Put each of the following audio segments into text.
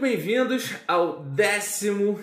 bem-vindos ao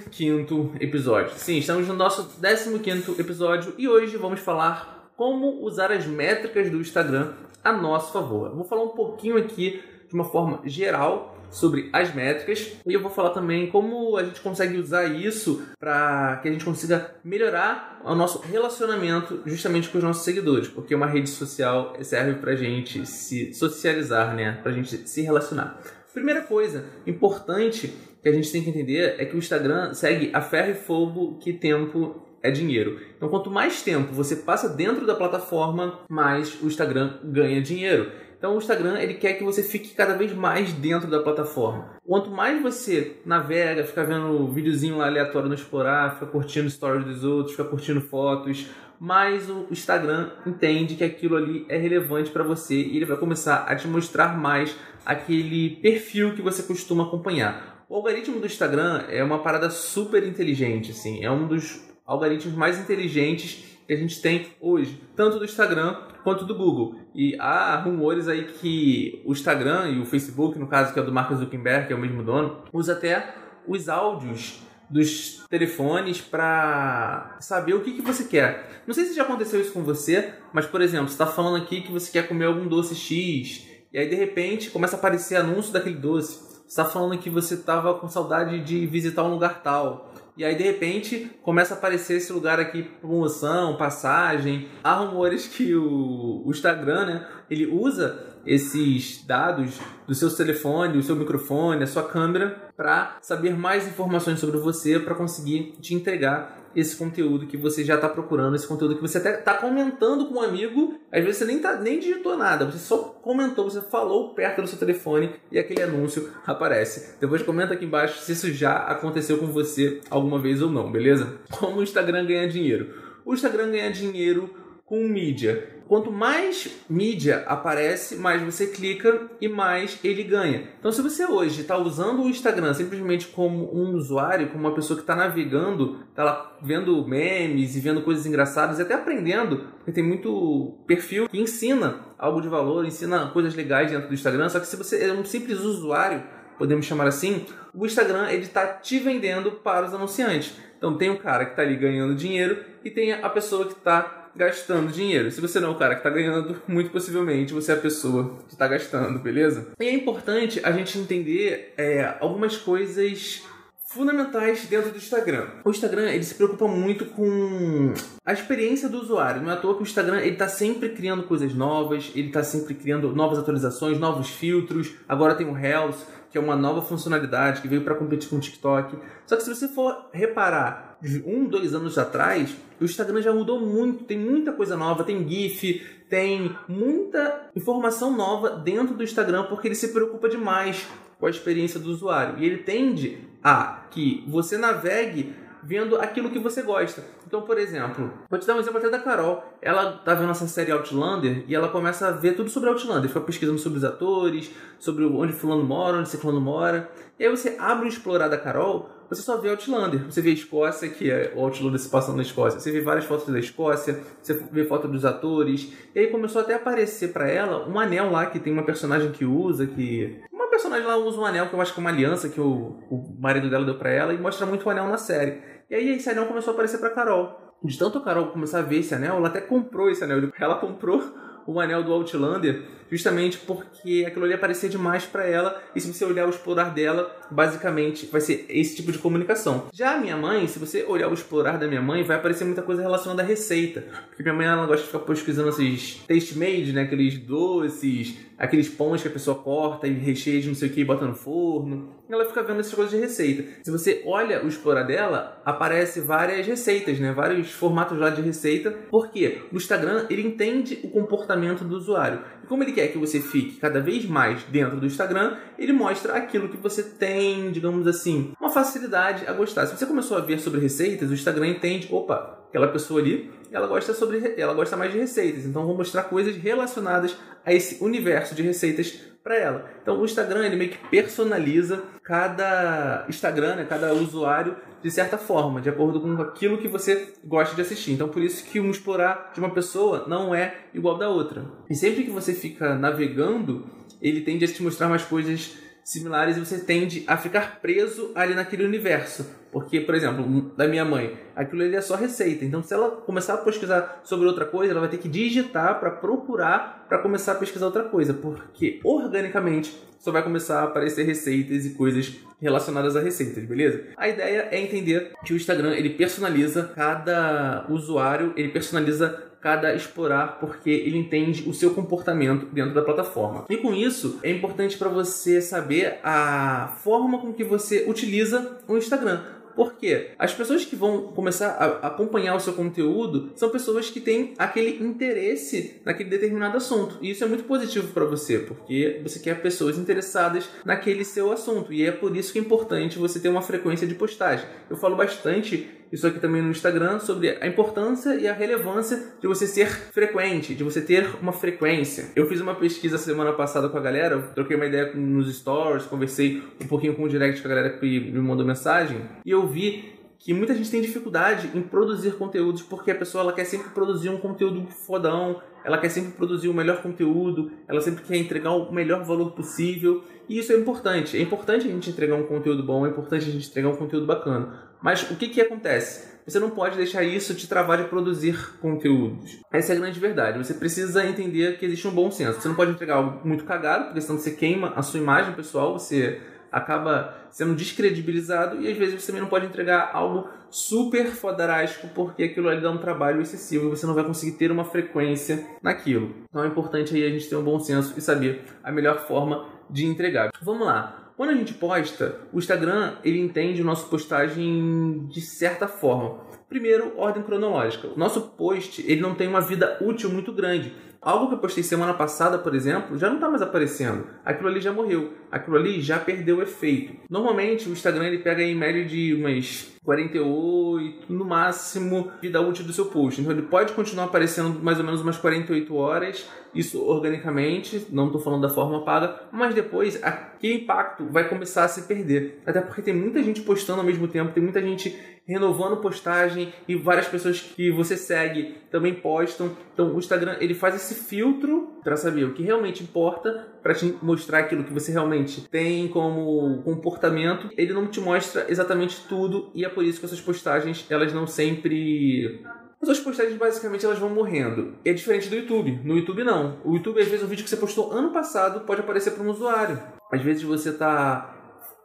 15 episódio. Sim, estamos no nosso 15 episódio e hoje vamos falar como usar as métricas do Instagram a nosso favor. Vou falar um pouquinho aqui de uma forma geral sobre as métricas e eu vou falar também como a gente consegue usar isso para que a gente consiga melhorar o nosso relacionamento justamente com os nossos seguidores, porque uma rede social serve para gente se socializar, né? Para gente se relacionar. Primeira coisa importante que a gente tem que entender é que o Instagram segue a ferro e fogo que tempo é dinheiro. Então, quanto mais tempo você passa dentro da plataforma, mais o Instagram ganha dinheiro. Então o Instagram ele quer que você fique cada vez mais dentro da plataforma. Quanto mais você navega, fica vendo videozinho aleatório no explorar, fica curtindo stories dos outros, fica curtindo fotos, mais o Instagram entende que aquilo ali é relevante para você e ele vai começar a te mostrar mais aquele perfil que você costuma acompanhar. O algoritmo do Instagram é uma parada super inteligente, assim, é um dos algoritmos mais inteligentes que a gente tem hoje, tanto do Instagram quanto do Google. E há rumores aí que o Instagram e o Facebook, no caso que é do Mark Zuckerberg, que é o mesmo dono, usa até os áudios dos telefones para saber o que, que você quer. Não sei se já aconteceu isso com você, mas por exemplo, você está falando aqui que você quer comer algum doce X, e aí de repente começa a aparecer anúncio daquele doce. Você está falando que você estava com saudade de visitar um lugar tal. E aí, de repente, começa a aparecer esse lugar aqui, promoção, passagem. Há rumores que o, o Instagram, né, ele usa esses dados do seu telefone, do seu microfone, a sua câmera, para saber mais informações sobre você, para conseguir te entregar esse conteúdo que você já está procurando, esse conteúdo que você até está comentando com um amigo, às vezes você nem, tá, nem digitou nada, você só comentou, você falou perto do seu telefone e aquele anúncio aparece. Depois comenta aqui embaixo se isso já aconteceu com você alguma vez ou não, beleza? Como o Instagram ganha dinheiro? O Instagram ganha dinheiro com mídia. Quanto mais mídia aparece, mais você clica e mais ele ganha. Então, se você hoje está usando o Instagram simplesmente como um usuário, como uma pessoa que está navegando, está lá vendo memes e vendo coisas engraçadas e até aprendendo, porque tem muito perfil que ensina algo de valor, ensina coisas legais dentro do Instagram. Só que se você é um simples usuário, podemos chamar assim, o Instagram ele está te vendendo para os anunciantes. Então tem o cara que está ali ganhando dinheiro e tem a pessoa que está gastando dinheiro. Se você não é o cara que está ganhando, muito possivelmente você é a pessoa que está gastando, beleza? E é importante a gente entender é, algumas coisas fundamentais dentro do Instagram. O Instagram ele se preocupa muito com a experiência do usuário. Não é à toa que o Instagram ele está sempre criando coisas novas, ele está sempre criando novas atualizações, novos filtros. Agora tem o Reels, que é uma nova funcionalidade que veio para competir com o TikTok. Só que se você for reparar um, dois anos atrás, o Instagram já mudou muito, tem muita coisa nova, tem GIF, tem muita informação nova dentro do Instagram, porque ele se preocupa demais com a experiência do usuário. E ele tende a que você navegue vendo aquilo que você gosta. Então, por exemplo, vou te dar um exemplo até da Carol. Ela tá vendo essa série Outlander e ela começa a ver tudo sobre Outlander. Fica pesquisando sobre os atores, sobre onde fulano mora, onde fulano mora. E aí você abre o explorar da Carol, você só vê Outlander. Você vê a Escócia, que é o Outlander se passando na Escócia. Você vê várias fotos da Escócia, você vê foto dos atores. E aí começou até a aparecer para ela um anel lá que tem uma personagem que usa, que uma personagem lá usa um anel que eu acho que é uma aliança que o, o marido dela deu para ela e mostra muito o anel na série. E aí esse anel começou a aparecer pra Carol. De tanto a Carol começar a ver esse anel, ela até comprou esse anel. Ela comprou o anel do Outlander justamente porque aquilo ali aparecia demais para ela e se você olhar o explorar dela, basicamente vai ser esse tipo de comunicação. Já a minha mãe, se você olhar o explorar da minha mãe, vai aparecer muita coisa relacionada à receita, porque minha mãe ela gosta de ficar pesquisando esses taste made, né, aqueles doces, aqueles pães que a pessoa corta e recheia de não sei o que e bota no forno. Ela fica vendo essas coisas de receita. Se você olha o explorar dela, aparece várias receitas, né, vários formatos lá de receita. Por quê? O Instagram ele entende o comportamento do usuário. E como ele quer que você fique cada vez mais dentro do Instagram, ele mostra aquilo que você tem, digamos assim, uma facilidade a gostar. Se você começou a ver sobre receitas, o Instagram entende, opa, aquela pessoa ali, ela gosta sobre, ela gosta mais de receitas. Então vou mostrar coisas relacionadas a esse universo de receitas para ela. Então o Instagram ele meio que personaliza cada Instagram, né, cada usuário de certa forma, de acordo com aquilo que você gosta de assistir. Então por isso que um explorar de uma pessoa não é igual da outra. E sempre que você fica navegando, ele tende a te mostrar mais coisas similares e você tende a ficar preso ali naquele universo. Porque, por exemplo, da minha mãe, aquilo ali é só receita. Então, se ela começar a pesquisar sobre outra coisa, ela vai ter que digitar para procurar para começar a pesquisar outra coisa. Porque organicamente só vai começar a aparecer receitas e coisas relacionadas a receitas, beleza? A ideia é entender que o Instagram ele personaliza cada usuário, ele personaliza cada explorar porque ele entende o seu comportamento dentro da plataforma. E com isso, é importante para você saber a forma com que você utiliza o Instagram. Porque as pessoas que vão começar a acompanhar o seu conteúdo são pessoas que têm aquele interesse naquele determinado assunto. E isso é muito positivo para você, porque você quer pessoas interessadas naquele seu assunto. E é por isso que é importante você ter uma frequência de postagem. Eu falo bastante isso aqui também no Instagram sobre a importância e a relevância de você ser frequente, de você ter uma frequência. Eu fiz uma pesquisa semana passada com a galera, troquei uma ideia nos stories, conversei um pouquinho com o direct com a galera que me mandou mensagem, e eu vi que muita gente tem dificuldade em produzir conteúdos porque a pessoa ela quer sempre produzir um conteúdo fodão, ela quer sempre produzir o melhor conteúdo, ela sempre quer entregar o melhor valor possível. E isso é importante. É importante a gente entregar um conteúdo bom, é importante a gente entregar um conteúdo bacana. Mas o que, que acontece? Você não pode deixar isso te travar de produzir conteúdos. Essa é a grande verdade. Você precisa entender que existe um bom senso. Você não pode entregar algo muito cagado, porque senão você queima a sua imagem pessoal, você acaba sendo descredibilizado e às vezes você também não pode entregar algo super fodarástico porque aquilo ali dá um trabalho excessivo e você não vai conseguir ter uma frequência naquilo. Então é importante aí a gente ter um bom senso e saber a melhor forma de entregar. Vamos lá. Quando a gente posta, o Instagram ele entende o nosso postagem de certa forma. Primeiro, ordem cronológica. O nosso post ele não tem uma vida útil muito grande. Algo que eu postei semana passada, por exemplo, já não está mais aparecendo. Aquilo ali já morreu. Aquilo ali já perdeu o efeito. Normalmente o Instagram ele pega em média de umas 48, no máximo, vida útil do seu post. Então ele pode continuar aparecendo mais ou menos umas 48 horas, isso organicamente, não estou falando da forma paga, mas depois aquele impacto vai começar a se perder. Até porque tem muita gente postando ao mesmo tempo, tem muita gente renovando postagem e várias pessoas que você segue também postam. Então o Instagram ele faz esse filtro para saber o que realmente importa, para te mostrar aquilo que você realmente tem como comportamento. Ele não te mostra exatamente tudo e é por isso que essas postagens elas não sempre as suas postagens basicamente elas vão morrendo. É diferente do YouTube. No YouTube não. O YouTube às vezes o vídeo que você postou ano passado pode aparecer para um usuário. Às vezes você está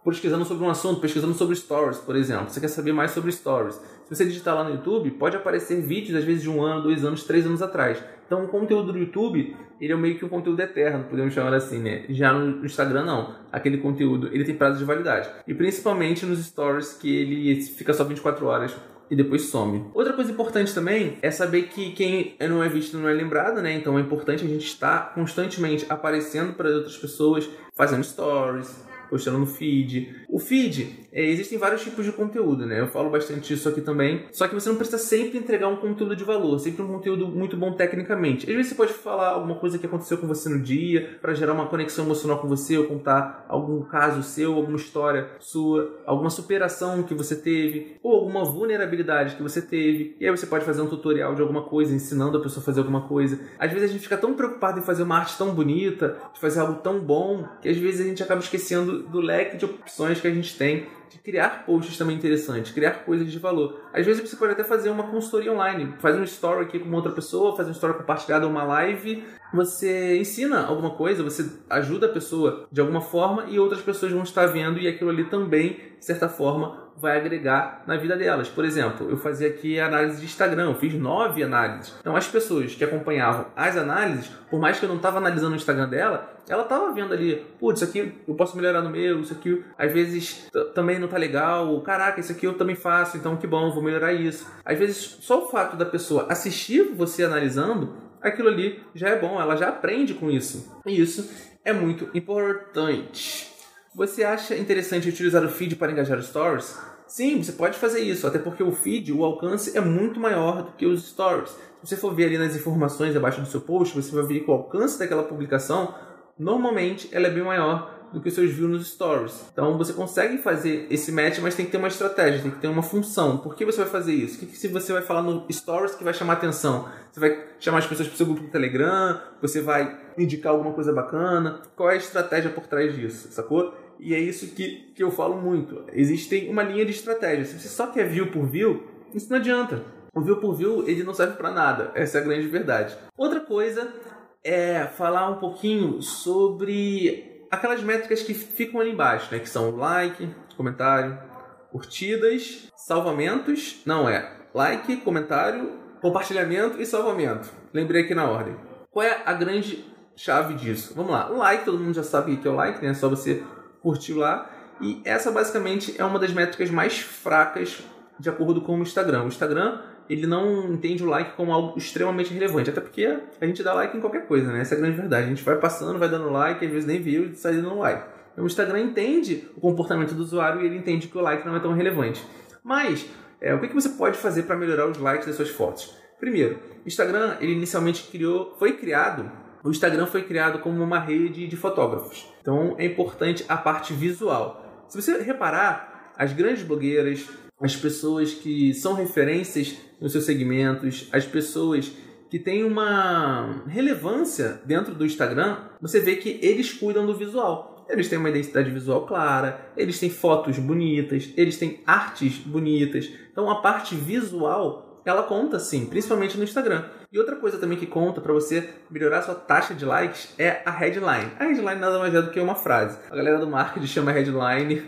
pesquisando sobre um assunto, pesquisando sobre stories, por exemplo. Você quer saber mais sobre stories. Se você digitar lá no YouTube, pode aparecer vídeos, às vezes de um ano, dois anos, três anos atrás. Então, o conteúdo do YouTube, ele é meio que um conteúdo eterno, podemos chamar assim, né? Já no Instagram, não. Aquele conteúdo, ele tem prazo de validade. E principalmente nos stories, que ele fica só 24 horas e depois some. Outra coisa importante também é saber que quem não é visto não é lembrado, né? Então é importante a gente estar constantemente aparecendo para outras pessoas, fazendo stories, postando no feed. O feed, é, existem vários tipos de conteúdo, né? Eu falo bastante disso aqui também. Só que você não precisa sempre entregar um conteúdo de valor, sempre um conteúdo muito bom tecnicamente. Às vezes você pode falar alguma coisa que aconteceu com você no dia, para gerar uma conexão emocional com você, ou contar algum caso seu, alguma história sua, alguma superação que você teve, ou alguma vulnerabilidade que você teve. E aí você pode fazer um tutorial de alguma coisa, ensinando a pessoa a fazer alguma coisa. Às vezes a gente fica tão preocupado em fazer uma arte tão bonita, de fazer algo tão bom, que às vezes a gente acaba esquecendo do leque de opções que a gente tem de criar posts também interessantes, criar coisas de valor. Às vezes você pode até fazer uma consultoria online, faz um story aqui com outra pessoa, faz um story compartilhado, uma live, você ensina alguma coisa, você ajuda a pessoa de alguma forma e outras pessoas vão estar vendo e aquilo ali também, de certa forma, vai agregar na vida delas. Por exemplo, eu fazia aqui análise de Instagram, eu fiz nove análises. Então, as pessoas que acompanhavam as análises, por mais que eu não estava analisando o Instagram dela, ela estava vendo ali, putz, isso aqui eu posso melhorar no meu, isso aqui às vezes também não tá legal, caraca, isso aqui eu também faço, então que bom, vou melhorar isso. Às vezes, só o fato da pessoa assistir você analisando, aquilo ali já é bom, ela já aprende com isso. E isso é muito importante. Você acha interessante utilizar o feed para engajar stories? Sim, você pode fazer isso, até porque o feed, o alcance é muito maior do que os stories. Se você for ver ali nas informações abaixo do seu post, você vai ver que o alcance daquela publicação, normalmente, ela é bem maior do que os seus views nos stories. Então você consegue fazer esse match, mas tem que ter uma estratégia, tem que ter uma função. Por que você vai fazer isso? O que, se você vai falar no stories que vai chamar atenção? Você vai chamar as pessoas para o seu grupo do Telegram? Você vai indicar alguma coisa bacana? Qual é a estratégia por trás disso, sacou? E é isso que, que eu falo muito. Existe uma linha de estratégia. Se você só quer view por view, isso não adianta. O view por view, ele não serve para nada. Essa é a grande verdade. Outra coisa é falar um pouquinho sobre aquelas métricas que ficam ali embaixo, né? Que são like, comentário, curtidas, salvamentos. Não é like, comentário, compartilhamento e salvamento. Lembrei aqui na ordem. Qual é a grande chave disso? Vamos lá. Like, todo mundo já sabe o que é o like, né? É só você curtir lá. E essa basicamente é uma das métricas mais fracas de acordo com o Instagram. O Instagram ele não entende o like como algo extremamente relevante, até porque a gente dá like em qualquer coisa, né? Essa é a grande verdade. A gente vai passando, vai dando like, às vezes nem viu e sai dando like. Então, o Instagram entende o comportamento do usuário e ele entende que o like não é tão relevante. Mas, é, o que, que você pode fazer para melhorar os likes das suas fotos? Primeiro, o Instagram ele inicialmente criou, foi criado o Instagram foi criado como uma rede de fotógrafos. Então é importante a parte visual. Se você reparar, as grandes blogueiras, as pessoas que são referências nos seus segmentos, as pessoas que têm uma relevância dentro do Instagram, você vê que eles cuidam do visual. Eles têm uma identidade visual clara, eles têm fotos bonitas, eles têm artes bonitas. Então a parte visual ela conta sim, principalmente no Instagram. E outra coisa também que conta para você melhorar sua taxa de likes é a headline. A headline nada mais é do que uma frase. A galera do marketing chama headline,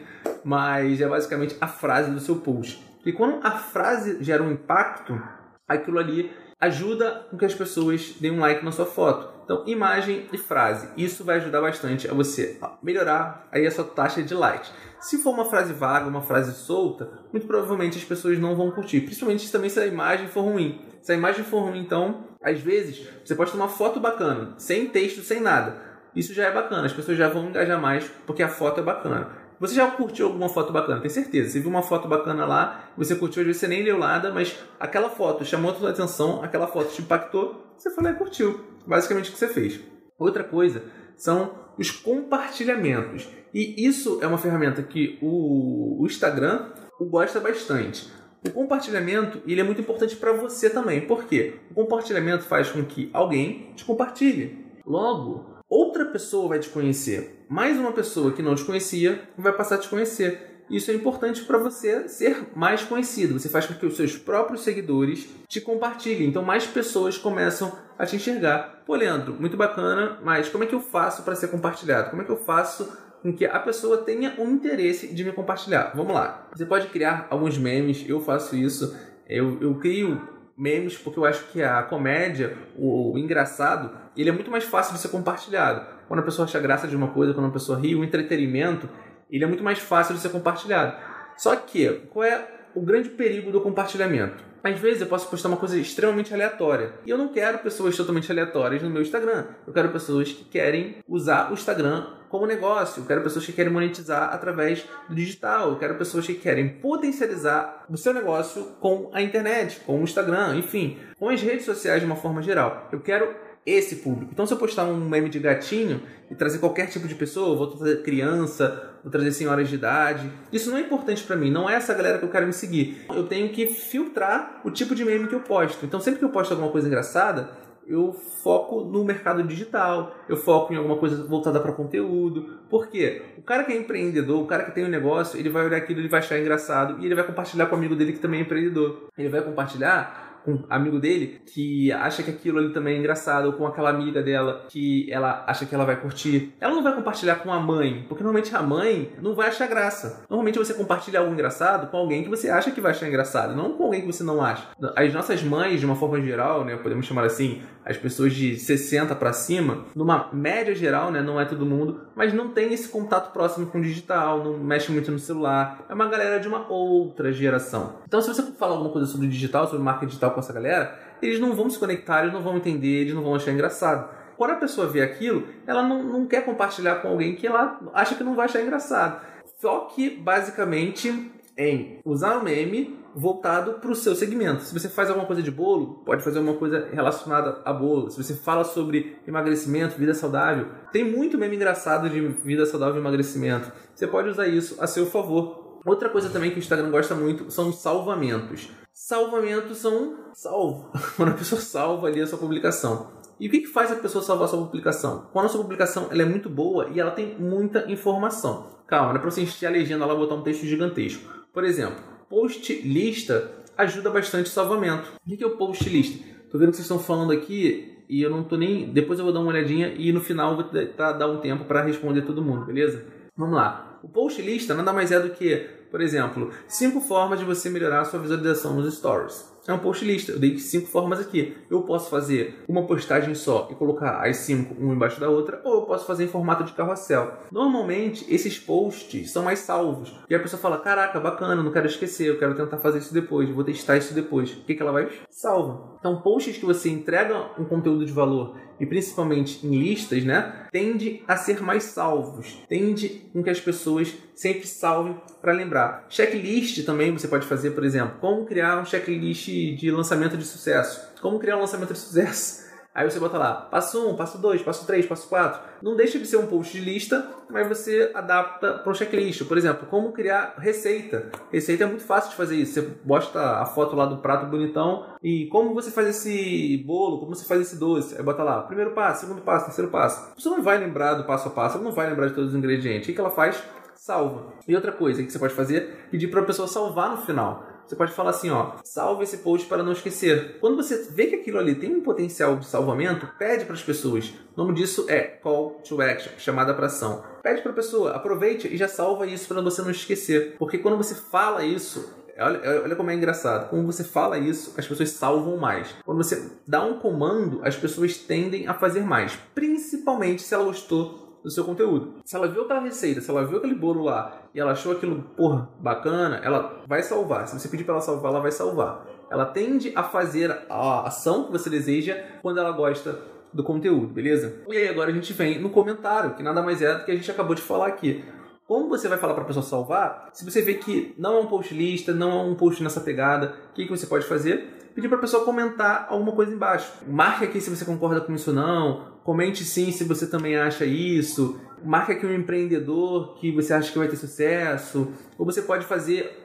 mas é basicamente a frase do seu post. E quando a frase gera um impacto, aquilo ali ajuda com que as pessoas deem um like na sua foto. Então, imagem e frase. Isso vai ajudar bastante a você melhorar aí a sua taxa de likes. Se for uma frase vaga, uma frase solta, muito provavelmente as pessoas não vão curtir. Principalmente também se a imagem for ruim. Se a imagem for ruim, então, às vezes, você pode ter uma foto bacana, sem texto, sem nada. Isso já é bacana, as pessoas já vão engajar mais porque a foto é bacana. Você já curtiu alguma foto bacana? Tem certeza. Você viu uma foto bacana lá, você curtiu, às vezes você nem leu nada, mas aquela foto chamou a sua atenção, aquela foto te impactou, você foi lá e curtiu. Basicamente o que você fez. Outra coisa são os compartilhamentos. E isso é uma ferramenta que o, Instagram gosta bastante. O compartilhamento ele é muito importante para você também. Por quê? O compartilhamento faz com que alguém te compartilhe. Logo, outra pessoa vai te conhecer. Mais uma pessoa que não te conhecia vai passar a te conhecer. Isso é importante para você ser mais conhecido. Você faz com que os seus próprios seguidores te compartilhem. Então, mais pessoas começam a te enxergar. Pô, Leandro, muito bacana, mas como é que eu faço para ser compartilhado? Como é que eu faço com que a pessoa tenha um interesse de me compartilhar? Vamos lá. Você pode criar alguns memes, eu faço isso. Eu, eu crio memes porque eu acho que a comédia, o, o engraçado, ele é muito mais fácil de ser compartilhado. Quando a pessoa acha graça de uma coisa, quando a pessoa ri, o entretenimento, ele é muito mais fácil de ser compartilhado. Só que, qual é o grande perigo do compartilhamento? Às vezes eu posso postar uma coisa extremamente aleatória. E eu não quero pessoas totalmente aleatórias no meu Instagram. Eu quero pessoas que querem usar o Instagram como negócio. Eu quero pessoas que querem monetizar através do digital. Eu quero pessoas que querem potencializar o seu negócio com a internet, com o Instagram, enfim, com as redes sociais de uma forma geral. Eu quero esse público. Então, se eu postar um meme de gatinho e trazer qualquer tipo de pessoa, vou trazer criança, vou trazer senhoras de idade, isso não é importante para mim, não é essa galera que eu quero me seguir. Eu tenho que filtrar o tipo de meme que eu posto. Então, sempre que eu posto alguma coisa engraçada, eu foco no mercado digital, eu foco em alguma coisa voltada para conteúdo. Por quê? O cara que é empreendedor, o cara que tem um negócio, ele vai olhar aquilo, ele vai achar engraçado e ele vai compartilhar com o amigo dele que também é empreendedor. Ele vai compartilhar com um amigo dele que acha que aquilo ali também é engraçado, ou com aquela amiga dela que ela acha que ela vai curtir. Ela não vai compartilhar com a mãe, porque normalmente a mãe não vai achar graça. Normalmente você compartilha algo engraçado com alguém que você acha que vai achar engraçado, não com alguém que você não acha. As nossas mães, de uma forma geral, né, podemos chamar assim, as pessoas de 60 para cima, numa média geral, né, não é todo mundo, mas não tem esse contato próximo com o digital, não mexe muito no celular. É uma galera de uma outra geração. Então, se você falar alguma coisa sobre digital, sobre marca digital com essa galera, eles não vão se conectar, eles não vão entender, eles não vão achar engraçado. Quando a pessoa vê aquilo, ela não, não quer compartilhar com alguém que ela acha que não vai achar engraçado. Só que, basicamente, em usar o meme voltado para o seu segmento. Se você faz alguma coisa de bolo, pode fazer uma coisa relacionada a bolo. Se você fala sobre emagrecimento, vida saudável, tem muito meme engraçado de vida saudável e emagrecimento. Você pode usar isso a seu favor. Outra coisa também que o Instagram gosta muito são os salvamentos. Salvamentos são salvo. Quando a pessoa salva ali a sua publicação. E o que, que faz a pessoa salvar a sua publicação? Quando a sua publicação ela é muito boa e ela tem muita informação. Calma, não é para você encher a legenda lá botar um texto gigantesco. Por exemplo, post lista ajuda bastante o salvamento. O que é o post lista? Tô vendo que vocês estão falando aqui e eu não tô nem. Depois eu vou dar uma olhadinha e no final vou tentar dar um tempo para responder todo mundo, beleza? Vamos lá. O post lista nada mais é do que, por exemplo, cinco formas de você melhorar a sua visualização nos stories é um post lista. Eu dei cinco formas aqui. Eu posso fazer uma postagem só e colocar as cinco uma embaixo da outra, ou eu posso fazer em formato de carrossel. Normalmente, esses posts são mais salvos. E a pessoa fala: Caraca, bacana, não quero esquecer, eu quero tentar fazer isso depois, vou testar isso depois. O que, que ela vai? Salva. Então, posts que você entrega um conteúdo de valor e principalmente em listas, né, tende a ser mais salvos, tende com que as pessoas sempre salvem para lembrar. Checklist também você pode fazer, por exemplo, como criar um checklist de lançamento de sucesso. Como criar um lançamento de sucesso? Aí você bota lá, passo 1, um, passo 2, passo 3, passo 4. Não deixa de ser um post de lista, mas você adapta para um checklist. Por exemplo, como criar receita. Receita é muito fácil de fazer isso. Você posta a foto lá do prato bonitão e como você faz esse bolo, como você faz esse doce. Aí bota lá, primeiro passo, segundo passo, terceiro passo. Você não vai lembrar do passo a passo, não vai lembrar de todos os ingredientes. O que ela faz? Salva. E outra coisa que você pode fazer, pedir para a pessoa salvar no final. Você pode falar assim, ó, salve esse post para não esquecer. Quando você vê que aquilo ali tem um potencial de salvamento, pede para as pessoas. O nome disso é call to action, chamada para ação. Pede para a pessoa, aproveite e já salva isso para você não esquecer. Porque quando você fala isso, Olha, olha, como é engraçado. Quando você fala isso, as pessoas salvam mais. Quando você dá um comando, as pessoas tendem a fazer mais. Principalmente se ela gostou do seu conteúdo. Se ela viu aquela receita, se ela viu aquele bolo lá e ela achou aquilo, porra, bacana, ela vai salvar. Se você pedir para ela salvar, ela vai salvar. Ela tende a fazer a ação que você deseja quando ela gosta do conteúdo, beleza? E aí agora a gente vem no comentário, que nada mais é do que a gente acabou de falar aqui. Como você vai falar para a pessoa salvar? Se você vê que não é um post lista, não é um post nessa pegada, o que, que você pode fazer? Pedir para a pessoa comentar alguma coisa embaixo. Marque aqui se você concorda com isso ou não. Comente sim se você também acha isso. Marque aqui um empreendedor que você acha que vai ter sucesso. Ou você pode fazer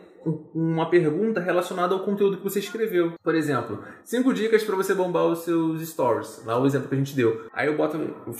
uma pergunta relacionada ao conteúdo que você escreveu. Por exemplo, cinco dicas para você bombar os seus stories. Lá o exemplo que a gente deu. Aí eu boto,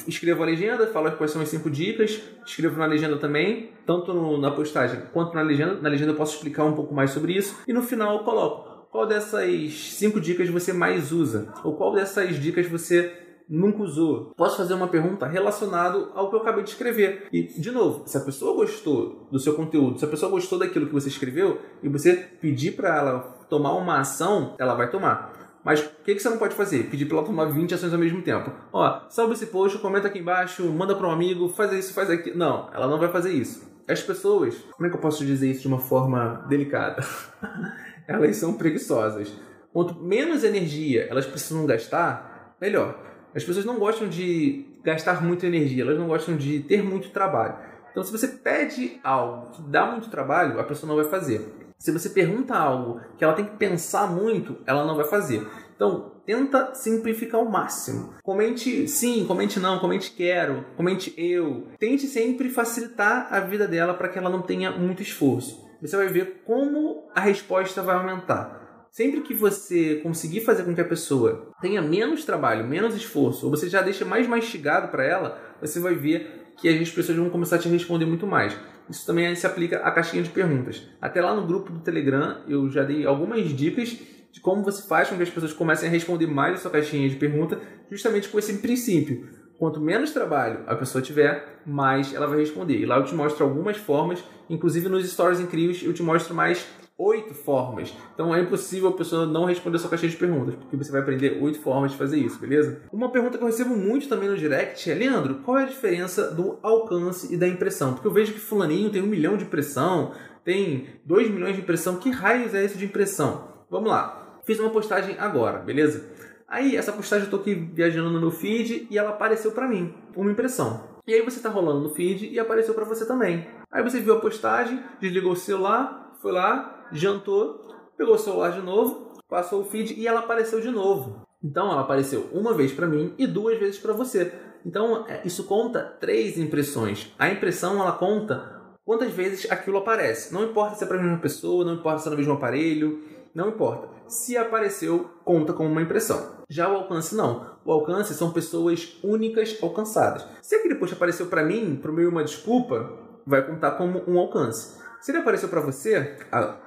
escrevo a legenda, falo quais são as cinco dicas, escrevo na legenda também, tanto no, na postagem quanto na legenda. Na legenda eu posso explicar um pouco mais sobre isso. E no final eu coloco qual dessas cinco dicas você mais usa? Ou qual dessas dicas você nunca usou? Posso fazer uma pergunta relacionada ao que eu acabei de escrever. E, de novo, se a pessoa gostou do seu conteúdo, se a pessoa gostou daquilo que você escreveu e você pedir para ela tomar uma ação, ela vai tomar. Mas o que, que você não pode fazer? Pedir para ela tomar 20 ações ao mesmo tempo. Ó, salve esse post, comenta aqui embaixo, manda para um amigo, faz isso, faz aquilo. Não, ela não vai fazer isso. As pessoas, como é que eu posso dizer isso de uma forma delicada? elas são preguiçosas. Quanto menos energia elas precisam gastar, melhor. As pessoas não gostam de gastar muita energia, elas não gostam de ter muito trabalho. Então, se você pede algo que dá muito trabalho, a pessoa não vai fazer. Se você pergunta algo que ela tem que pensar muito, ela não vai fazer. Então, tenta simplificar ao máximo. Comente sim, comente não, comente quero, comente eu. Tente sempre facilitar a vida dela para que ela não tenha muito esforço você vai ver como a resposta vai aumentar. Sempre que você conseguir fazer com que a pessoa tenha menos trabalho, menos esforço, ou você já deixa mais mastigado para ela, você vai ver que as pessoas vão começar a te responder muito mais. Isso também se aplica à caixinha de perguntas. Até lá no grupo do Telegram eu já dei algumas dicas de como você faz com que as pessoas comecem a responder mais a sua caixinha de pergunta, justamente com esse princípio. Quanto menos trabalho a pessoa tiver, mais ela vai responder. E lá eu te mostro algumas formas, inclusive nos stories incríveis eu te mostro mais oito formas. Então é impossível a pessoa não responder a sua caixinha de perguntas, porque você vai aprender oito formas de fazer isso, beleza? Uma pergunta que eu recebo muito também no direct é: Leandro, qual é a diferença do alcance e da impressão? Porque eu vejo que Fulaninho tem um milhão de impressão, tem dois milhões de impressão. Que raios é isso de impressão? Vamos lá. Fiz uma postagem agora, beleza? Aí, essa postagem eu tô aqui viajando no meu feed e ela apareceu para mim, uma impressão. E aí você tá rolando no feed e apareceu para você também. Aí você viu a postagem, desligou o celular, foi lá, jantou, pegou o celular de novo, passou o feed e ela apareceu de novo. Então ela apareceu uma vez para mim e duas vezes para você. Então é, isso conta três impressões. A impressão ela conta quantas vezes aquilo aparece. Não importa se é para a mesma pessoa, não importa se é no mesmo aparelho, não importa. Se apareceu, conta como uma impressão. Já o alcance não. O alcance são pessoas únicas alcançadas. Se aquele post apareceu para mim, pro meu uma desculpa, vai contar como um alcance. Se ele apareceu para você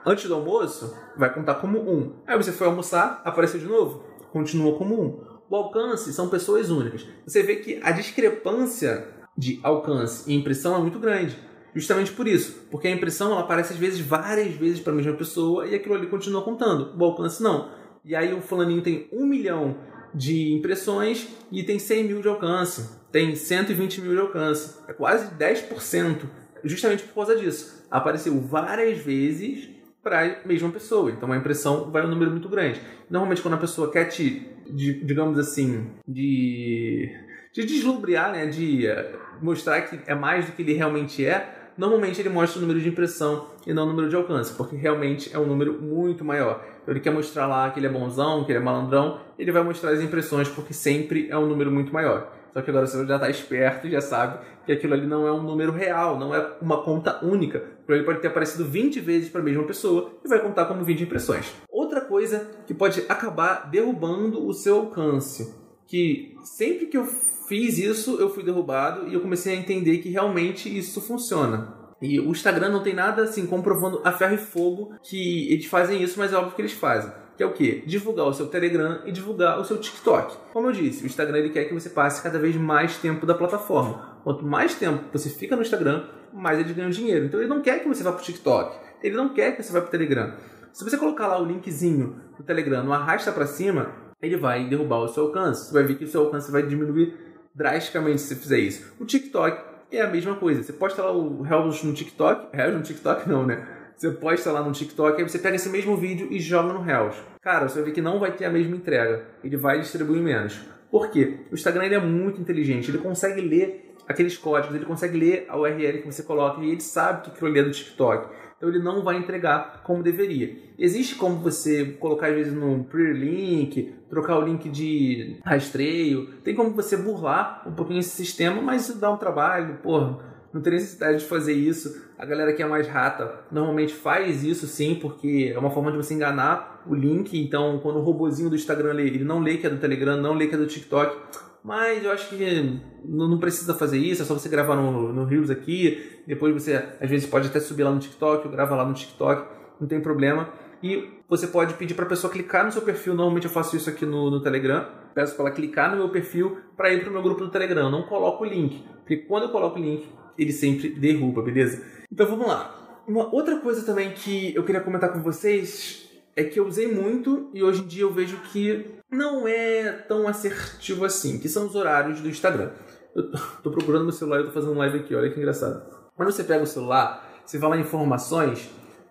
antes do almoço, vai contar como um. Aí você foi almoçar, apareceu de novo, continua como um. O alcance são pessoas únicas. Você vê que a discrepância de alcance e impressão é muito grande. Justamente por isso, porque a impressão ela aparece às vezes várias vezes para a mesma pessoa e aquilo ali continua contando. O alcance não. E aí o fulaninho tem um milhão de impressões e tem 100 mil de alcance, tem 120 mil de alcance. É quase 10%, justamente por causa disso. Apareceu várias vezes para a mesma pessoa. Então a impressão vai um número muito grande. Normalmente quando a pessoa quer te, de, digamos assim, de, de deslumbrar, né, de eh, mostrar que é mais do que ele realmente é, normalmente ele mostra o número de impressão e não o número de alcance, porque realmente é um número muito maior. Então ele quer mostrar lá que ele é bonzão, que ele é malandrão, ele vai mostrar as impressões porque sempre é um número muito maior. Só que agora você já está esperto e já sabe que aquilo ali não é um número real, não é uma conta única. Então ele pode ter aparecido 20 vezes para a mesma pessoa e vai contar como 20 impressões. Outra coisa que pode acabar derrubando o seu alcance, que sempre que eu fiz isso, eu fui derrubado e eu comecei a entender que realmente isso funciona. E o Instagram não tem nada assim comprovando a ferro e fogo que eles fazem isso, mas é óbvio que eles fazem. Que é o quê? Divulgar o seu Telegram e divulgar o seu TikTok. Como eu disse, o Instagram ele quer que você passe cada vez mais tempo da plataforma. Quanto mais tempo você fica no Instagram, mais eles ganham dinheiro. Então ele não quer que você vá para o TikTok. Ele não quer que você vá para o Telegram. Se você colocar lá o linkzinho do Telegram no arrasta para cima, ele vai derrubar o seu alcance. Você vai ver que o seu alcance vai diminuir drasticamente se você fizer isso. O TikTok é a mesma coisa. Você posta lá o Reels no TikTok. Reels no TikTok não, né? Você posta lá no TikTok, aí você pega esse mesmo vídeo e joga no Reels. Cara, você vai ver que não vai ter a mesma entrega. Ele vai distribuir menos. Por quê? O Instagram ele é muito inteligente. Ele consegue ler aqueles códigos, ele consegue ler a URL que você coloca e ele sabe que aquilo ali é do TikTok então ele não vai entregar como deveria. Existe como você colocar às vezes no pre-link, trocar o link de rastreio, tem como você burlar um pouquinho esse sistema, mas isso dá um trabalho, porra. Não tem necessidade de fazer isso. A galera que é mais rata normalmente faz isso sim, porque é uma forma de você enganar o link. Então, quando o robozinho do Instagram lê, ele não lê que é do Telegram, não lê que é do TikTok mas eu acho que não precisa fazer isso, é só você gravar no, no Reels aqui, depois você às vezes pode até subir lá no TikTok, ou grava lá no TikTok, não tem problema. E você pode pedir para a pessoa clicar no seu perfil, normalmente eu faço isso aqui no, no Telegram, peço para ela clicar no meu perfil para ir para o meu grupo do Telegram, eu não coloco o link, porque quando eu coloco o link, ele sempre derruba, beleza? Então vamos lá. Uma outra coisa também que eu queria comentar com vocês é que eu usei muito e hoje em dia eu vejo que não é tão assertivo assim, que são os horários do Instagram. Eu tô procurando meu celular e tô fazendo live aqui, olha que engraçado. Quando você pega o celular, você vai lá em informações,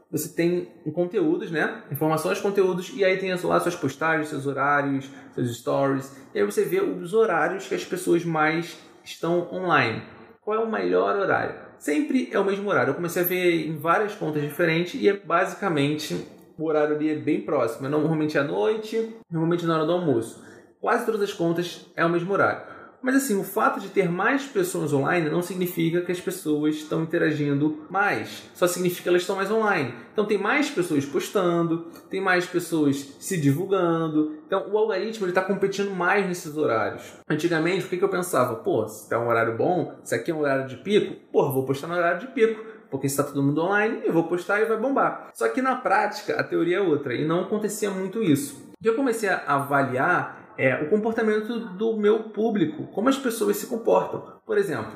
você tem conteúdos, né? Informações, conteúdos, e aí tem lá suas postagens, seus horários, seus stories. E aí você vê os horários que as pessoas mais estão online. Qual é o melhor horário? Sempre é o mesmo horário. Eu comecei a ver em várias contas diferentes e é basicamente o horário ali é bem próximo. É normalmente à noite, normalmente na hora do almoço. Quase todas as contas é o mesmo horário. Mas assim, o fato de ter mais pessoas online não significa que as pessoas estão interagindo mais. Só significa que elas estão mais online. Então tem mais pessoas postando, tem mais pessoas se divulgando. Então o algoritmo está competindo mais nesses horários. Antigamente, o que, que eu pensava? Pô, se é um horário bom, se aqui é um horário de pico, pô, vou postar no horário de pico porque está todo mundo online, eu vou postar e vai bombar. Só que na prática a teoria é outra e não acontecia muito isso. Que eu comecei a avaliar é o comportamento do meu público, como as pessoas se comportam. Por exemplo,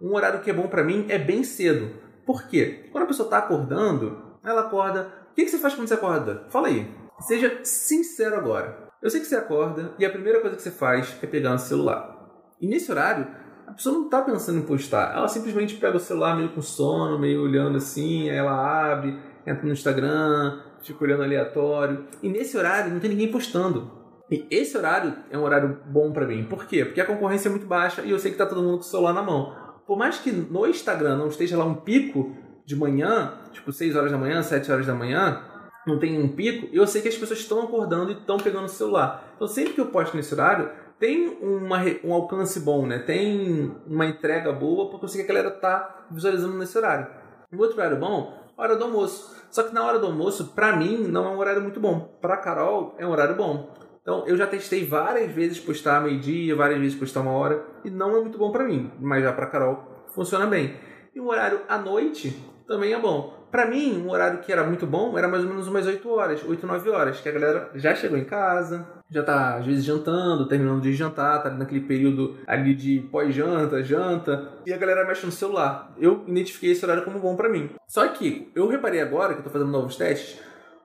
um horário que é bom para mim é bem cedo. Por quê? Quando a pessoa está acordando, ela acorda. O que, que você faz quando você acorda? Fala aí. Seja sincero agora. Eu sei que você acorda e a primeira coisa que você faz é pegar no celular. E nesse horário, a pessoa não está pensando em postar. Ela simplesmente pega o celular meio com sono, meio olhando assim, aí ela abre, entra no Instagram, fica olhando aleatório. E nesse horário não tem ninguém postando. E esse horário é um horário bom para mim. Por quê? Porque a concorrência é muito baixa e eu sei que tá todo mundo com o celular na mão. Por mais que no Instagram não esteja lá um pico de manhã, tipo 6 horas da manhã, 7 horas da manhã, não tem um pico, eu sei que as pessoas estão acordando e estão pegando o celular. Então sempre que eu posto nesse horário, tem uma, um alcance bom, né? Tem uma entrega boa, porque eu sei que a galera tá visualizando nesse horário. Um outro horário bom, hora do almoço. Só que na hora do almoço, para mim, não é um horário muito bom. Para Carol, é um horário bom. Então eu já testei várias vezes postar meio-dia, várias vezes postar uma hora e não é muito bom para mim, mas já para Carol funciona bem. E o horário à noite também é bom. Para mim, um horário que era muito bom era mais ou menos umas 8 horas, 8, 9 horas, que a galera já chegou em casa, já tá às vezes jantando, terminando de jantar, tá naquele período ali de pós-janta, janta, e a galera mexe no celular. Eu identifiquei esse horário como bom para mim. Só que eu reparei agora que eu tô fazendo novos testes,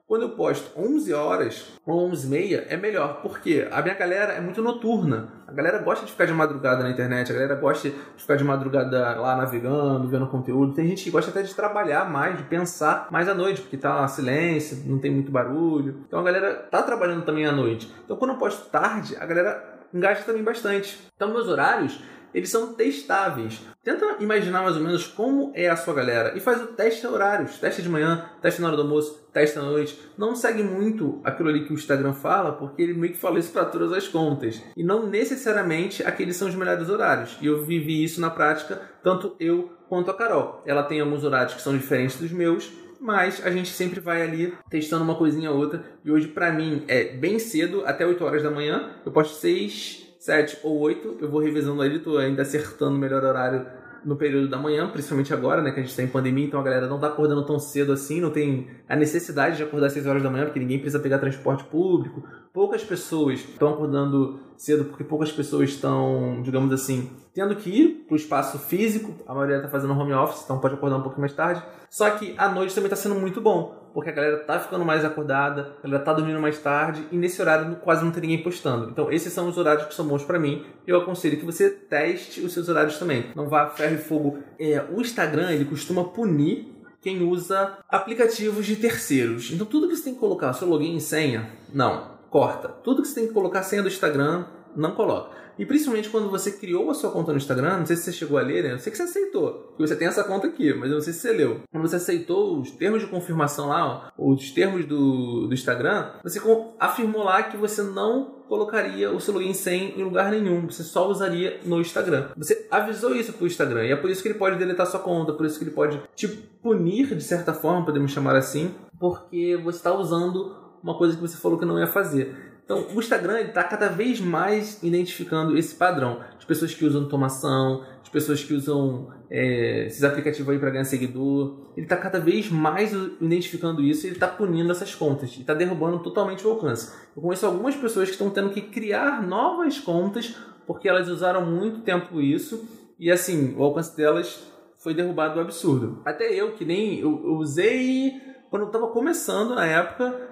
quando eu posto 11 horas ou 11 e meia, é melhor, porque a minha galera é muito noturna. A galera gosta de ficar de madrugada na internet, a galera gosta de ficar de madrugada lá navegando, vendo conteúdo. Tem gente que gosta até de trabalhar mais, de pensar mais à noite, porque tá silêncio, não tem muito barulho. Então a galera tá trabalhando também à noite. Então quando eu posto tarde, a galera engaja também bastante. Então meus horários eles são testáveis. Tenta imaginar mais ou menos como é a sua galera e faz o teste horários. Teste de manhã, teste na hora do almoço, teste à noite. Não segue muito aquilo ali que o Instagram fala, porque ele meio que fala isso para todas as contas. E não necessariamente aqueles são os melhores horários. E eu vivi isso na prática, tanto eu quanto a Carol. Ela tem alguns horários que são diferentes dos meus, mas a gente sempre vai ali testando uma coisinha ou outra. E hoje, para mim, é bem cedo, até 8 horas da manhã. Eu posto 6 sete ou oito. Eu vou revisando ali, tô ainda acertando o melhor horário no período da manhã, principalmente agora, né, que a gente está em pandemia, então a galera não tá acordando tão cedo assim, não tem a necessidade de acordar às 6 horas da manhã, porque ninguém precisa pegar transporte público. Poucas pessoas estão acordando cedo porque poucas pessoas estão, digamos assim, tendo que ir para o espaço físico. A maioria está fazendo home office, então pode acordar um pouquinho mais tarde. Só que a noite também está sendo muito bom, porque a galera tá ficando mais acordada, a galera tá dormindo mais tarde e nesse horário quase não tem ninguém postando. Então esses são os horários que são bons para mim. Eu aconselho que você teste os seus horários também. Não vá ferro e fogo. É, o Instagram ele costuma punir quem usa aplicativos de terceiros. Então tudo que você tem que colocar, seu login e senha, não, corta. Tudo que você tem que colocar senha do Instagram, não coloca. E principalmente quando você criou a sua conta no Instagram, não sei se você chegou a ler, né? Eu sei que você aceitou, porque você tem essa conta aqui, mas eu não sei se você leu. Quando você aceitou os termos de confirmação lá, ó, os termos do, do Instagram, você afirmou lá que você não colocaria o seu login sem em lugar nenhum, você só usaria no Instagram. Você avisou isso pro Instagram e é por isso que ele pode deletar sua conta, por isso que ele pode te punir de certa forma, podemos chamar assim, porque você está usando uma coisa que você falou que não ia fazer. Então, o Instagram está cada vez mais identificando esse padrão de pessoas que usam automação, de pessoas que usam é, esses aplicativos aí para ganhar seguidor. Ele está cada vez mais identificando isso e ele está punindo essas contas e está derrubando totalmente o alcance. Eu conheço algumas pessoas que estão tendo que criar novas contas porque elas usaram muito tempo isso e assim, o alcance delas foi derrubado do absurdo. Até eu, que nem eu, eu usei quando eu estava começando na época,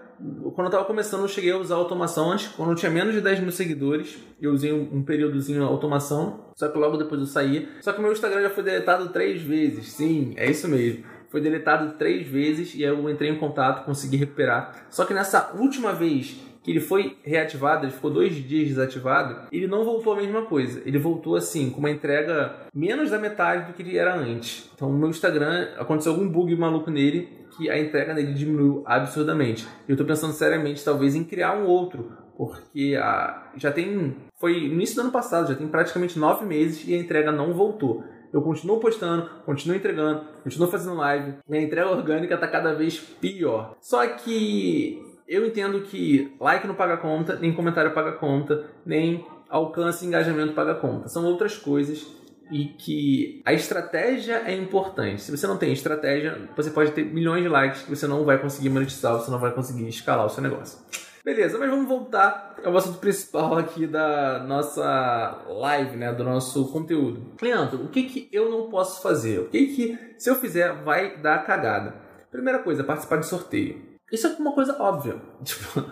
quando eu tava começando, eu cheguei a usar automação antes, quando eu tinha menos de 10 mil seguidores. Eu usei um, um períodozinho automação, só que logo depois eu saí. Só que o meu Instagram já foi deletado três vezes. Sim, é isso mesmo. Foi deletado três vezes e aí eu entrei em contato, consegui recuperar. Só que nessa última vez que ele foi reativado, ele ficou dois dias desativado, ele não voltou a mesma coisa. Ele voltou assim, com uma entrega menos da metade do que ele era antes. Então, no meu Instagram, aconteceu algum bug maluco nele que a entrega dele diminuiu absurdamente. Eu estou pensando seriamente, talvez, em criar um outro, porque a, já tem. Foi no início do ano passado, já tem praticamente nove meses e a entrega não voltou. Eu continuo postando, continuo entregando, continuo fazendo live. Minha entrega orgânica está cada vez pior. Só que eu entendo que like não paga conta, nem comentário paga conta, nem alcance e engajamento paga conta. São outras coisas e que a estratégia é importante. Se você não tem estratégia, você pode ter milhões de likes que você não vai conseguir monetizar, você não vai conseguir escalar o seu negócio. Beleza, mas vamos voltar ao assunto principal aqui da nossa live, né, do nosso conteúdo. Leandro, o que que eu não posso fazer? O que que, se eu fizer, vai dar cagada? Primeira coisa, participar de sorteio. Isso é uma coisa óbvia. Tipo,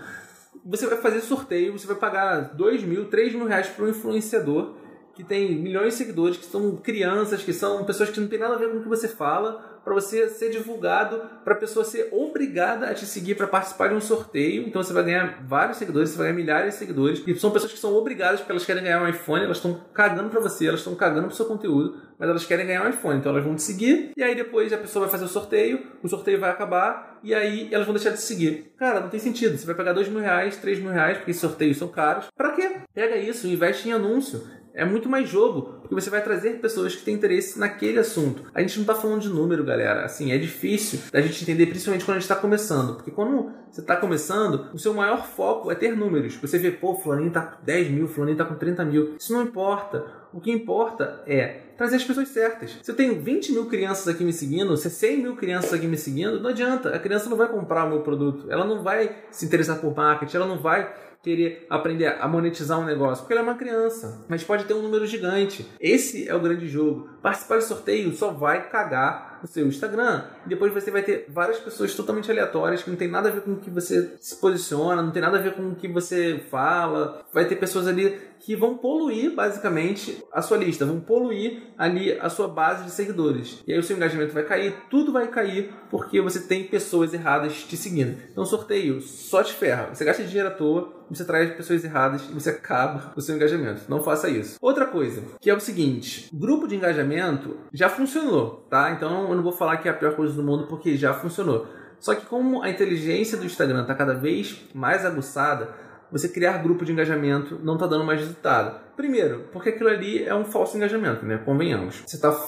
você vai fazer sorteio, você vai pagar 2 mil, 3 mil reais para um influenciador que tem milhões de seguidores, que são crianças, que são pessoas que não tem nada a ver com o que você fala, para você ser divulgado, para a pessoa ser obrigada a te seguir para participar de um sorteio. Então você vai ganhar vários seguidores, você vai ganhar milhares de seguidores. E são pessoas que são obrigadas porque elas querem ganhar um iPhone, elas estão cagando para você, elas estão cagando pro seu conteúdo, mas elas querem ganhar um iPhone. Então elas vão te seguir e aí depois a pessoa vai fazer o sorteio, o sorteio vai acabar e aí elas vão deixar de seguir. Cara, não tem sentido. Você vai pagar dois mil reais, três mil reais, porque sorteios são caros. Para quê? Pega isso, investe em anúncio é muito mais jogo, porque você vai trazer pessoas que têm interesse naquele assunto. A gente não está falando de número, galera. Assim, é difícil da gente entender, principalmente quando a gente está começando. Porque quando você está começando, o seu maior foco é ter números. Você vê, pô, fulaninho tá com 10 mil, fulaninho tá com 30 mil. Isso não importa. O que importa é trazer as pessoas certas. Se eu tenho 20 mil crianças aqui me seguindo, se 100 mil crianças aqui me seguindo, não adianta. A criança não vai comprar o meu produto. Ela não vai se interessar por marketing, ela não vai querer aprender a monetizar um negócio, porque ele é uma criança, mas pode ter um número gigante. Esse é o grande jogo. Participar do sorteio só vai cagar o seu Instagram. Depois você vai ter várias pessoas totalmente aleatórias que não tem nada a ver com o que você se posiciona, não tem nada a ver com o que você fala. Vai ter pessoas ali que vão poluir basicamente a sua lista, vão poluir ali a sua base de seguidores. E aí o seu engajamento vai cair, tudo vai cair porque você tem pessoas erradas te seguindo. Então sorteio só te ferra. Você gasta dinheiro à toa, você traz pessoas erradas e você acaba o seu engajamento. Não faça isso. Outra coisa, que é o seguinte, grupo de engajamento já funcionou, tá? Então eu não vou falar que é a pior coisa do mundo porque já funcionou. Só que como a inteligência do Instagram está cada vez mais aguçada, você criar grupo de engajamento não está dando mais resultado. Primeiro, porque aquilo ali é um falso engajamento, né? Convenhamos. Você está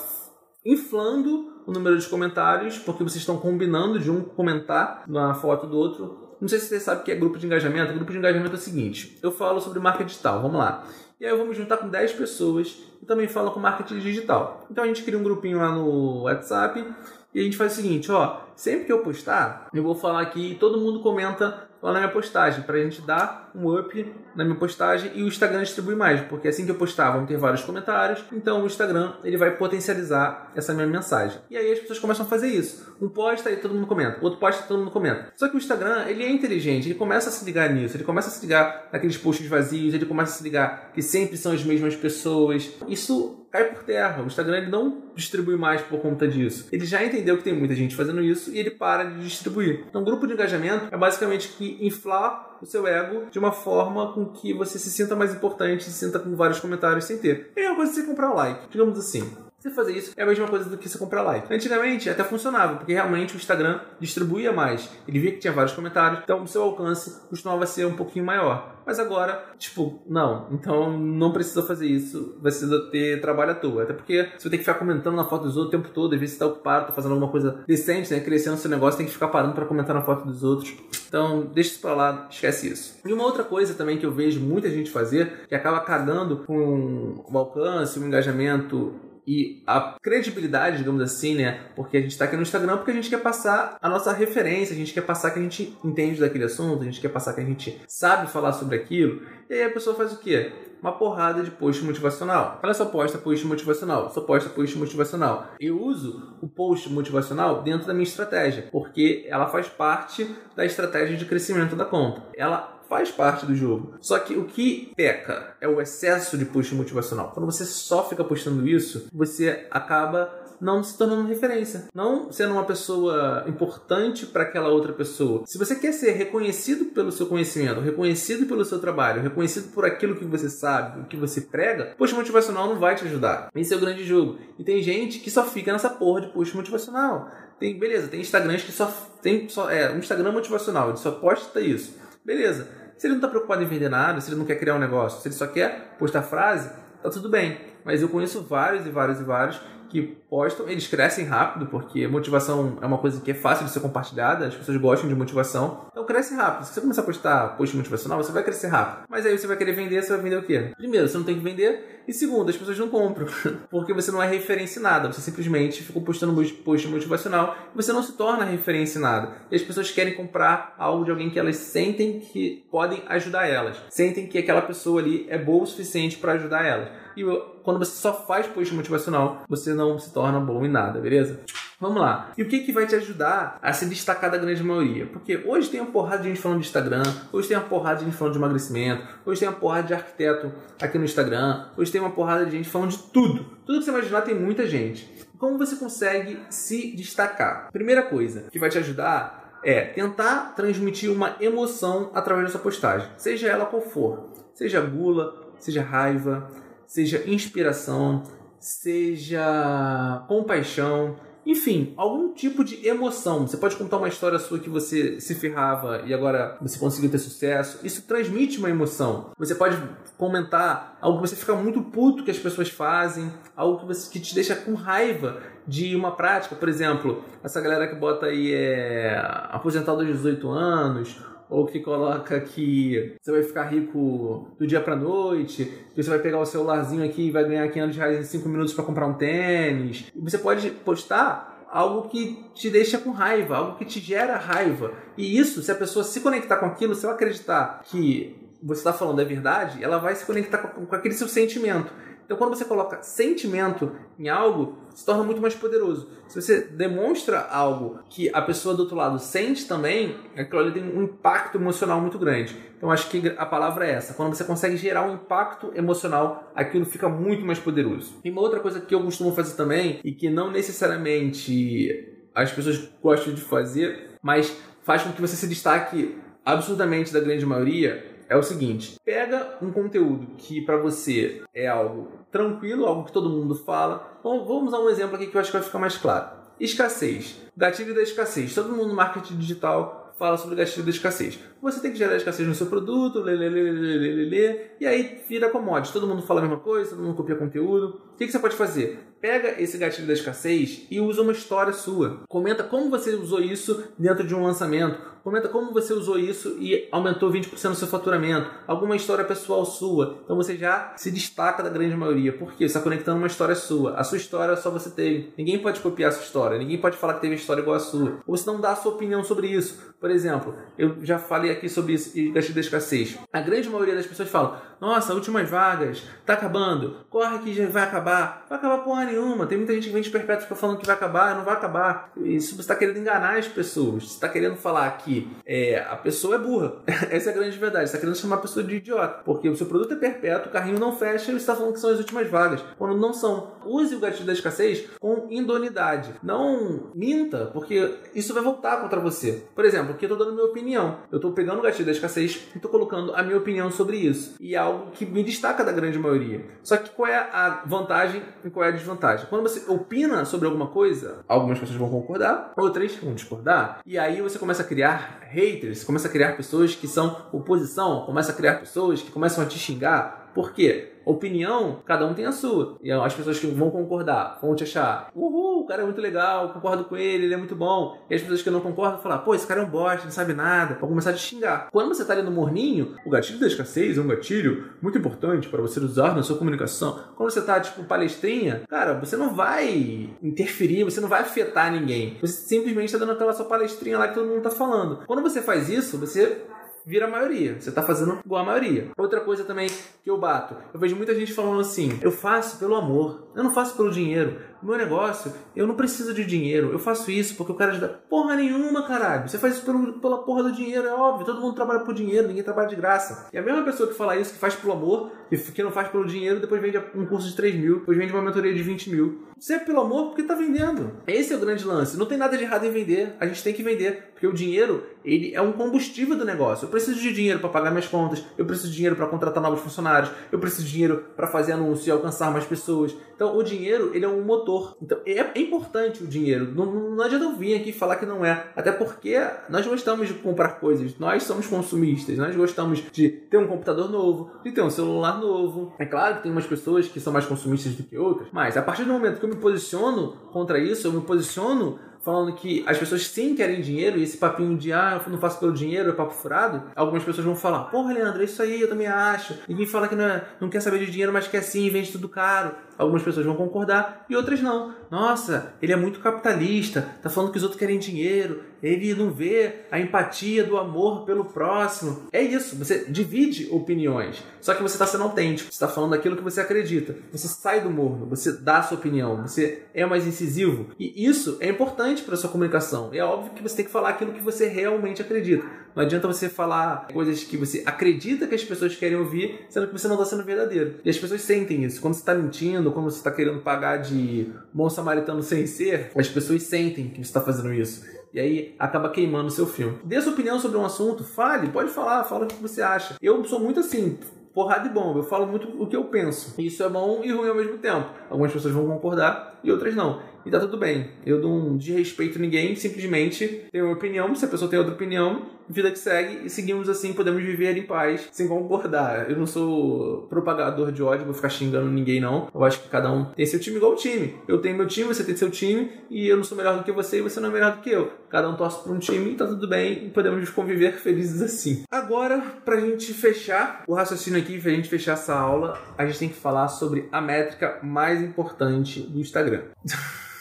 inflando o número de comentários porque vocês estão combinando de um comentar na foto do outro. Não sei se você sabe o que é grupo de engajamento. O grupo de engajamento é o seguinte: eu falo sobre marca digital, vamos lá. E aí eu vou me juntar com 10 pessoas que também falam com marketing digital. Então a gente cria um grupinho lá no WhatsApp e a gente faz o seguinte, ó, sempre que eu postar, eu vou falar aqui e todo mundo comenta lá na minha postagem, para a gente dar um up na minha postagem e o Instagram distribui mais, porque assim que eu postar vão ter vários comentários, então o Instagram ele vai potencializar essa minha mensagem. E aí as pessoas começam a fazer isso. Um posta e todo mundo comenta, outro posta e todo mundo comenta. Só que o Instagram, ele é inteligente, ele começa a se ligar nisso, ele começa a se ligar naqueles posts vazios, ele começa a se ligar que sempre são as mesmas pessoas. Isso cai por terra. O Instagram ele não distribui mais por conta disso. Ele já entendeu que tem muita gente fazendo isso e ele para de distribuir. Então, grupo de engajamento é basicamente que inflar o seu ego de uma forma com que você se sinta mais importante, se sinta com vários comentários sem ter. É uma coisa de você comprar o like, digamos assim. Você fazer isso é a mesma coisa do que você comprar like. Antigamente até funcionava, porque realmente o Instagram distribuía mais. Ele via que tinha vários comentários, então o seu alcance costumava ser um pouquinho maior. Mas agora, tipo, não. Então não precisa fazer isso. Precisa ter trabalho à toa. Até porque você tem que ficar comentando na foto dos outros o tempo todo. Às vezes você tá ocupado, tá fazendo alguma coisa decente, né? Crescendo seu negócio, tem que ficar parando para comentar na foto dos outros. Então, deixa isso pra lá, esquece isso. E uma outra coisa também que eu vejo muita gente fazer, que acaba cagando com o alcance, o engajamento e a credibilidade, digamos assim, né? Porque a gente está aqui no Instagram porque a gente quer passar a nossa referência, a gente quer passar que a gente entende daquele assunto, a gente quer passar que a gente sabe falar sobre aquilo. E aí a pessoa faz o quê? Uma porrada de post motivacional. Ela só posta post motivacional, só posta post motivacional. Eu uso o post motivacional dentro da minha estratégia, porque ela faz parte da estratégia de crescimento da conta. Ela faz parte do jogo. Só que o que peca é o excesso de post motivacional. Quando você só fica postando isso, você acaba não se tornando referência, não sendo uma pessoa importante para aquela outra pessoa. Se você quer ser reconhecido pelo seu conhecimento, reconhecido pelo seu trabalho, reconhecido por aquilo que você sabe, o que você prega, post motivacional não vai te ajudar. Esse é o grande jogo. E tem gente que só fica nessa porra de post motivacional. Tem, beleza, tem Instagrams que só tem só é um Instagram motivacional, ele só posta isso. Beleza. Se ele não está preocupado em vender nada, se ele não quer criar um negócio, se ele só quer postar frase, tá tudo bem. Mas eu conheço vários e vários e vários que postam, eles crescem rápido, porque motivação é uma coisa que é fácil de ser compartilhada, as pessoas gostam de motivação, então cresce rápido. Se você começar a postar post motivacional, você vai crescer rápido. Mas aí você vai querer vender, você vai vender o quê? Primeiro, você não tem que vender, e segundo, as pessoas não compram, porque você não é referência em nada, você simplesmente ficou postando post motivacional e você não se torna referência em nada. E as pessoas querem comprar algo de alguém que elas sentem que podem ajudar elas, sentem que aquela pessoa ali é boa o suficiente para ajudar elas. E quando você só faz post motivacional, você não se torna bom em nada, beleza? Vamos lá. E o que, que vai te ajudar a se destacar da grande maioria? Porque hoje tem uma porrada de gente falando de Instagram, hoje tem uma porrada de gente falando de emagrecimento, hoje tem uma porrada de arquiteto aqui no Instagram, hoje tem uma porrada de gente falando de tudo. Tudo que você imaginar tem muita gente. Como você consegue se destacar? Primeira coisa que vai te ajudar é tentar transmitir uma emoção através da sua postagem, seja ela qual for. Seja gula, seja raiva, seja inspiração, seja compaixão. Enfim, algum tipo de emoção. Você pode contar uma história sua que você se ferrava e agora você conseguiu ter sucesso. Isso transmite uma emoção. Você pode comentar algo que você fica muito puto que as pessoas fazem, algo que, você, que te deixa com raiva de uma prática. Por exemplo, essa galera que bota aí é aposentado aos 18 anos ou que coloca que você vai ficar rico do dia pra noite, que você vai pegar o celularzinho aqui e vai ganhar 500 reais em 5 minutos para comprar um tênis. Você pode postar algo que te deixa com raiva, algo que te gera raiva. E isso, se a pessoa se conectar com aquilo, se ela acreditar que você está falando é verdade, ela vai se conectar com aquele seu sentimento. Então, quando você coloca sentimento em algo, se torna muito mais poderoso. Se você demonstra algo que a pessoa do outro lado sente também, aquilo ali tem um impacto emocional muito grande. Então, acho que a palavra é essa. Quando você consegue gerar um impacto emocional, aquilo fica muito mais poderoso. E uma outra coisa que eu costumo fazer também, e que não necessariamente as pessoas gostam de fazer, mas faz com que você se destaque absurdamente da grande maioria, é o seguinte: pega um conteúdo que para você é algo tranquilo, algo que todo mundo fala. Bom, vamos usar um exemplo aqui que eu acho que vai ficar mais claro. Escassez. Gatilho da escassez. Todo mundo no marketing digital fala sobre gatilho da escassez. Você tem que gerar escassez no seu produto, lê, lê, lê, e aí vira commodity. Todo mundo fala a mesma coisa, todo mundo copia conteúdo. O que você pode fazer? Pega esse gatilho da escassez e usa uma história sua. Comenta como você usou isso dentro de um lançamento Comenta como você usou isso e aumentou 20% no seu faturamento. Alguma história pessoal sua. Então você já se destaca da grande maioria. Por quê? Você está conectando uma história sua. A sua história só você teve. Ninguém pode copiar a sua história. Ninguém pode falar que teve história igual a sua. Ou você não dá a sua opinião sobre isso. Por exemplo, eu já falei aqui sobre isso gastei da escassez. A grande maioria das pessoas fala: Nossa, últimas vagas, tá acabando, corre que já vai acabar. Vai acabar porra nenhuma. Tem muita gente que vende perpétuo fica falando que vai acabar, não vai acabar. Isso você está querendo enganar as pessoas. Você está querendo falar que é, a pessoa é burra. Essa é a grande verdade. Você está querendo chamar a pessoa de idiota. Porque o seu produto é perpétuo, o carrinho não fecha e você está falando que são as últimas vagas. Quando não são. Use o gatilho da escassez com indonidade. Não minta, porque isso vai voltar contra você. Por exemplo, aqui eu estou dando minha opinião. Eu estou pegando o gatilho da escassez e estou colocando a minha opinião sobre isso. E é algo que me destaca da grande maioria. Só que qual é a vantagem e qual é a desvantagem? Quando você opina sobre alguma coisa, algumas pessoas vão concordar, outras vão discordar. E aí você começa a criar haters, começa a criar pessoas que são oposição, começa a criar pessoas que começam a te xingar. Por quê? Opinião, cada um tem a sua. E as pessoas que vão concordar vão te achar, uhul, o cara é muito legal, concordo com ele, ele é muito bom. E as pessoas que não concordam vão falar, pô, esse cara é um bosta, não sabe nada, vão começar a te xingar. Quando você tá ali no morninho, o gatilho da escassez é um gatilho muito importante para você usar na sua comunicação. Quando você tá, tipo, palestrinha, cara, você não vai interferir, você não vai afetar ninguém. Você simplesmente tá dando aquela sua palestrinha lá que todo mundo tá falando. Quando você faz isso, você vira a maioria. Você tá fazendo igual a maioria. Outra coisa também que eu bato. Eu vejo muita gente falando assim: eu faço pelo amor, eu não faço pelo dinheiro. Meu negócio, eu não preciso de dinheiro. Eu faço isso porque eu quero ajudar. Porra nenhuma, caralho. Você faz isso pelo, pela porra do dinheiro, é óbvio. Todo mundo trabalha por dinheiro, ninguém trabalha de graça. E a mesma pessoa que fala isso, que faz pelo amor, que não faz pelo dinheiro, depois vende um curso de 3 mil, depois vende uma mentoria de 20 mil. Você é pelo amor porque tá vendendo. Esse é o grande lance. Não tem nada de errado em vender. A gente tem que vender. Porque o dinheiro, ele é um combustível do negócio. Eu preciso de dinheiro para pagar minhas contas. Eu preciso de dinheiro para contratar novos funcionários. Eu preciso de dinheiro para fazer anúncio e alcançar mais pessoas. Então, o dinheiro, ele é um motor. Então, é, é importante o dinheiro. Não, não adianta eu vir aqui falar que não é. Até porque nós gostamos de comprar coisas. Nós somos consumistas. Nós gostamos de ter um computador novo, de ter um celular novo. É claro que tem umas pessoas que são mais consumistas do que outras. Mas, a partir do momento que eu me posiciono contra isso, eu me posiciono falando que as pessoas sim querem dinheiro e esse papinho de ah, eu não faço pelo dinheiro, é papo furado, algumas pessoas vão falar, porra, Leandro, é isso aí eu também acho. Ninguém fala que não, é, não quer saber de dinheiro, mas quer sim, vende tudo caro. Algumas pessoas vão concordar e outras não. Nossa, ele é muito capitalista, tá falando que os outros querem dinheiro, ele não vê a empatia do amor pelo próximo. É isso, você divide opiniões. Só que você está sendo autêntico, você está falando aquilo que você acredita. Você sai do morno, você dá a sua opinião, você é mais incisivo. E isso é importante para sua comunicação. É óbvio que você tem que falar aquilo que você realmente acredita. Não adianta você falar coisas que você acredita que as pessoas querem ouvir, sendo que você não está sendo verdadeiro. E as pessoas sentem isso. Quando você está mentindo, quando você está querendo pagar de bom samaritano sem ser, as pessoas sentem que você está fazendo isso. E aí acaba queimando o seu filme. Dê sua opinião sobre um assunto, fale, pode falar, fala o que você acha. Eu sou muito assim, porrada e bomba. Eu falo muito o que eu penso. Isso é bom e ruim ao mesmo tempo. Algumas pessoas vão concordar e outras não. E tá tudo bem. Eu não desrespeito ninguém, simplesmente tenho uma opinião. Se a pessoa tem outra opinião, vida que segue e seguimos assim, podemos viver em paz, sem concordar. Eu não sou propagador de ódio, vou ficar xingando ninguém, não. Eu acho que cada um tem seu time igual o time. Eu tenho meu time, você tem seu time, e eu não sou melhor do que você e você não é melhor do que eu. Cada um torce para um time e tá tudo bem, e podemos conviver felizes assim. Agora, pra gente fechar o raciocínio aqui, pra gente fechar essa aula, a gente tem que falar sobre a métrica mais importante do Instagram.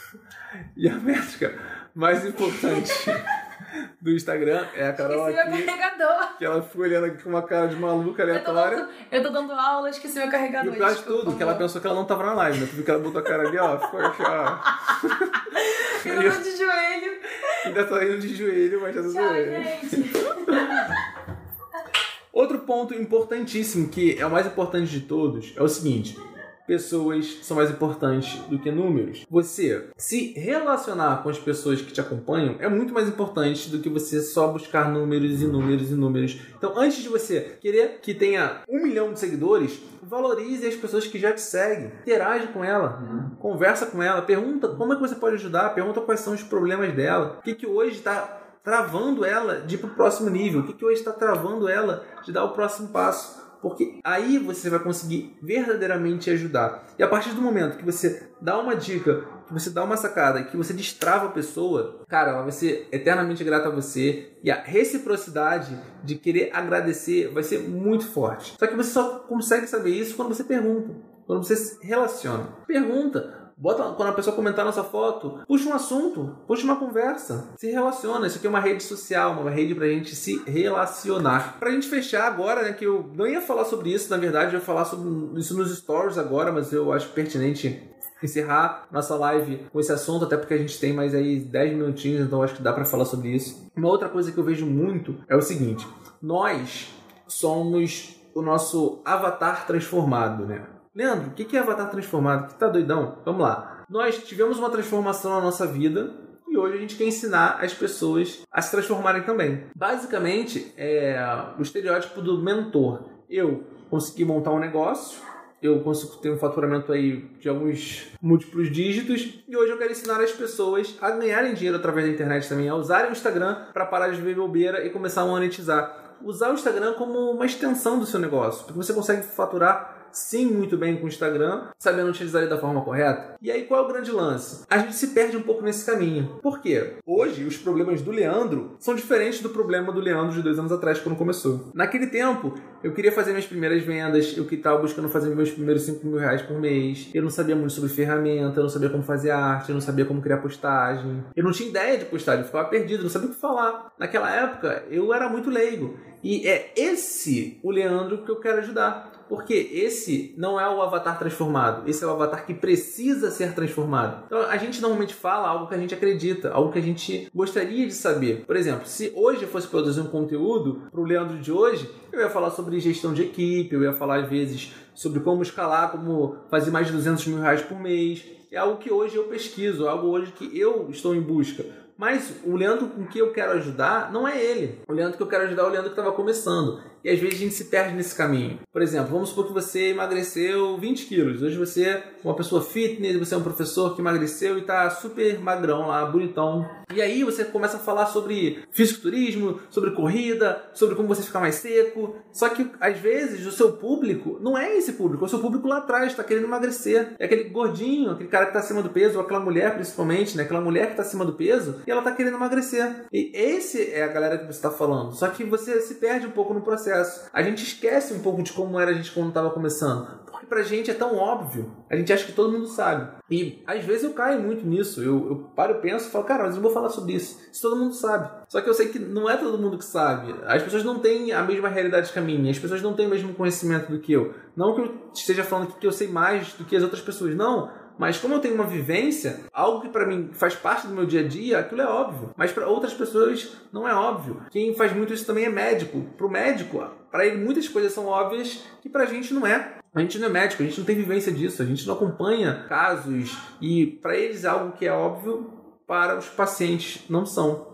E a métrica mais importante do Instagram é a Carol Esqueci aqui. meu carregador. Que ela ficou olhando aqui com uma cara de maluca Eu tô, aleatória. dando, eu tô dando aula, esqueci meu E carregador. o pior de desculpa, tudo, que ela pensou que ela não tava na live, né? Tu viu que ela botou a cara ali, ó, ficou aqui, ó. Eu tô de joelho. Ainda tá indo de joelho, mas já tá doendo. gente. Outro ponto importantíssimo, que é o mais importante de todos, é o seguinte: pessoas são mais importantes do que números. Você se relacionar com as pessoas que te acompanham é muito mais importante do que você só buscar números e números e números. Então, antes de você querer que tenha um milhão de seguidores, valorize as pessoas que já te seguem, interage com ela, conversa com ela, pergunta como é que você pode ajudar, pergunta quais são os problemas dela, o que, que hoje está travando ela de ir pro próximo nível, o que, que hoje está travando ela de dar o próximo passo. Porque aí você vai conseguir verdadeiramente ajudar. E a partir do momento que você dá uma dica, que você dá uma sacada, que você destrava a pessoa, cara, ela vai ser eternamente grata a você. E a reciprocidade de querer agradecer vai ser muito forte. Só que você só consegue saber isso quando você pergunta. Quando você se relaciona. Pergunta. Bota, quando a pessoa comentar nossa foto, puxa um assunto, puxa uma conversa, se relaciona. Isso aqui é uma rede social, uma rede pra gente se relacionar. Pra gente fechar agora, né, que eu não ia falar sobre isso, na verdade, eu ia falar sobre isso nos stories agora, mas eu acho pertinente encerrar nossa live com esse assunto, até porque a gente tem mais aí 10 minutinhos, então acho que dá pra falar sobre isso. Uma outra coisa que eu vejo muito é o seguinte: nós somos o nosso avatar transformado, né? Leandro, o que é avatar transformado? Que tá doidão? Vamos lá. Nós tivemos uma transformação na nossa vida e hoje a gente quer ensinar as pessoas a se transformarem também. Basicamente, é o estereótipo do mentor. Eu consegui montar um negócio, eu consigo ter um faturamento aí de alguns múltiplos dígitos e hoje eu quero ensinar as pessoas a ganharem dinheiro através da internet também, a usarem o Instagram para parar de ver bobeira e começar a monetizar. Usar o Instagram como uma extensão do seu negócio, porque você consegue faturar sim muito bem com o Instagram, sabendo utilizar ele da forma correta. E aí qual é o grande lance? A gente se perde um pouco nesse caminho. Por quê? Hoje os problemas do Leandro são diferentes do problema do Leandro de dois anos atrás quando começou. Naquele tempo eu queria fazer minhas primeiras vendas, eu que estava buscando fazer meus primeiros 5 mil reais por mês. Eu não sabia muito sobre ferramenta, eu não sabia como fazer arte, eu não sabia como criar postagem. Eu não tinha ideia de postagem, eu ficava perdido, não sabia o que falar. Naquela época eu era muito leigo. E é esse o Leandro que eu quero ajudar. Porque esse não é o avatar transformado, esse é o avatar que precisa ser transformado. Então a gente normalmente fala algo que a gente acredita, algo que a gente gostaria de saber. Por exemplo, se hoje eu fosse produzir um conteúdo para o Leandro de hoje, eu ia falar sobre gestão de equipe, eu ia falar às vezes sobre como escalar, como fazer mais de 200 mil reais por mês. É algo que hoje eu pesquiso, é algo hoje que eu estou em busca. Mas o Leandro com que eu quero ajudar não é ele. O Leandro que eu quero ajudar é o Leandro que estava começando. E às vezes a gente se perde nesse caminho. Por exemplo, vamos supor que você emagreceu 20 quilos. Hoje você é uma pessoa fitness, você é um professor que emagreceu e está super magrão lá, bonitão. E aí você começa a falar sobre fisiculturismo, sobre corrida, sobre como você ficar mais seco. Só que às vezes o seu público não é esse público, é o seu público lá atrás, está querendo emagrecer. É aquele gordinho, aquele cara que está acima do peso, ou aquela mulher principalmente, né? Aquela mulher que está acima do peso e ela está querendo emagrecer. E esse é a galera que você está falando. Só que você se perde um pouco no processo. A gente esquece um pouco de como era a gente quando estava começando. Porque pra gente é tão óbvio. A gente acha que todo mundo sabe. E às vezes eu caio muito nisso. Eu, eu paro, eu penso e falo, cara, mas eu vou falar sobre isso. Isso todo mundo sabe. Só que eu sei que não é todo mundo que sabe. As pessoas não têm a mesma realidade que a minha. As pessoas não têm o mesmo conhecimento do que eu. Não que eu esteja falando que eu sei mais do que as outras pessoas. Não. Mas como eu tenho uma vivência, algo que para mim faz parte do meu dia a dia, aquilo é óbvio. Mas para outras pessoas não é óbvio. Quem faz muito isso também é médico. Pro médico, para ele muitas coisas são óbvias que pra gente não é. A gente não é médico, a gente não tem vivência disso, a gente não acompanha casos e para eles é algo que é óbvio, para os pacientes não são.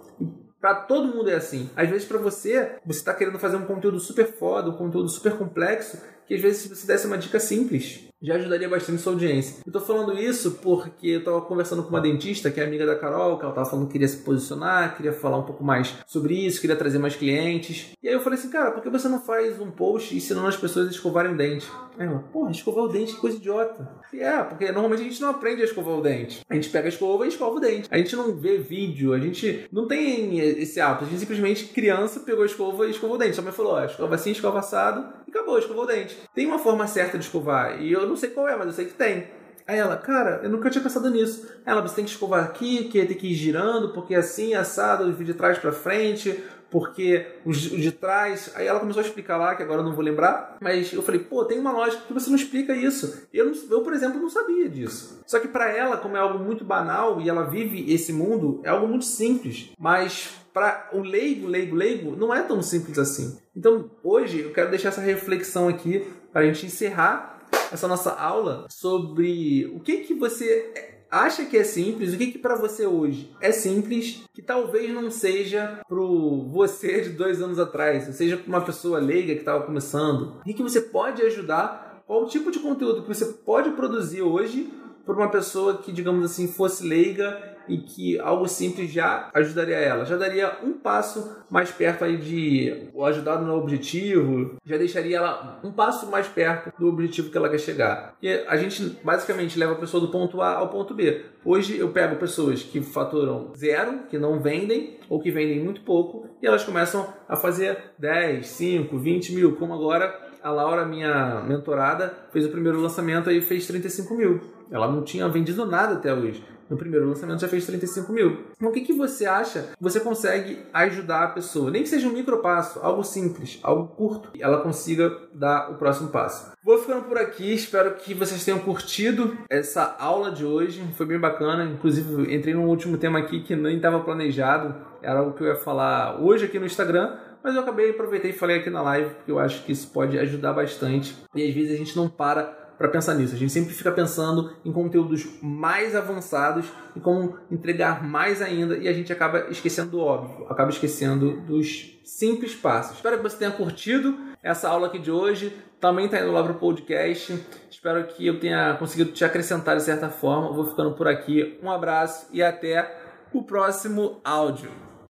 Para todo mundo é assim. Às vezes para você, você está querendo fazer um conteúdo super foda, um conteúdo super complexo, que às vezes se você desse uma dica simples, já ajudaria bastante sua audiência. Eu tô falando isso porque eu tava conversando com uma dentista, que é amiga da Carol, que ela tava falando que queria se posicionar, queria falar um pouco mais sobre isso, queria trazer mais clientes. E aí eu falei assim, cara, por que você não faz um post ensinando as pessoas a escovarem o dente? Aí ela, porra, escovar o dente, que coisa idiota. E é, porque normalmente a gente não aprende a escovar o dente. A gente pega a escova e escova o dente. A gente não vê vídeo, a gente não tem esse hábito. A gente simplesmente, criança, pegou a escova e escovou o dente. Sua mãe falou, ó, escova assim, escova assado, e acabou, escovou o dente. Tem uma forma certa de escovar, e eu não sei qual é, mas eu sei que tem. Aí ela, cara, eu nunca tinha pensado nisso. Ela, você tem que escovar aqui, que tem que ir girando, porque assim, assado, de trás para frente, porque o de trás. Aí ela começou a explicar lá, que agora eu não vou lembrar, mas eu falei, pô, tem uma lógica que você não explica isso. Eu, eu por exemplo, não sabia disso. Só que para ela, como é algo muito banal e ela vive esse mundo, é algo muito simples. Mas para o leigo, leigo, leigo, não é tão simples assim. Então, hoje, eu quero deixar essa reflexão aqui para a gente encerrar essa nossa aula sobre o que que você acha que é simples, o que que para você hoje é simples, que talvez não seja pro você de dois anos atrás, ou seja, para uma pessoa leiga que estava começando, e que você pode ajudar, qual o tipo de conteúdo que você pode produzir hoje para uma pessoa que, digamos assim, fosse leiga e que algo simples já ajudaria ela. Já daria um passo mais perto aí de ajudar no objetivo, já deixaria ela um passo mais perto do objetivo que ela quer chegar. E a gente basicamente leva a pessoa do ponto A ao ponto B. Hoje eu pego pessoas que faturam zero, que não vendem ou que vendem muito pouco e elas começam a fazer 10, 5, 20 mil, como agora a Laura, minha mentorada, fez o primeiro lançamento e fez 35 mil. Ela não tinha vendido nada até hoje no primeiro lançamento já fez 35 mil. Então, o que, que você acha você consegue ajudar a pessoa? Nem que seja um micro passo, algo simples, algo curto, e ela consiga dar o próximo passo. Vou ficando por aqui, espero que vocês tenham curtido essa aula de hoje, foi bem bacana. Inclusive, entrei num último tema aqui que nem estava planejado, era o que eu ia falar hoje aqui no Instagram, mas eu acabei, aproveitei e falei aqui na live, porque eu acho que isso pode ajudar bastante. E às vezes a gente não para para pensar nisso. A gente sempre fica pensando em conteúdos mais avançados e como entregar mais ainda e a gente acaba esquecendo do óbvio, acaba esquecendo dos simples passos. Espero que você tenha curtido essa aula aqui de hoje. Também está indo lá para o podcast. Espero que eu tenha conseguido te acrescentar de certa forma. vou ficando por aqui. Um abraço e até o próximo áudio.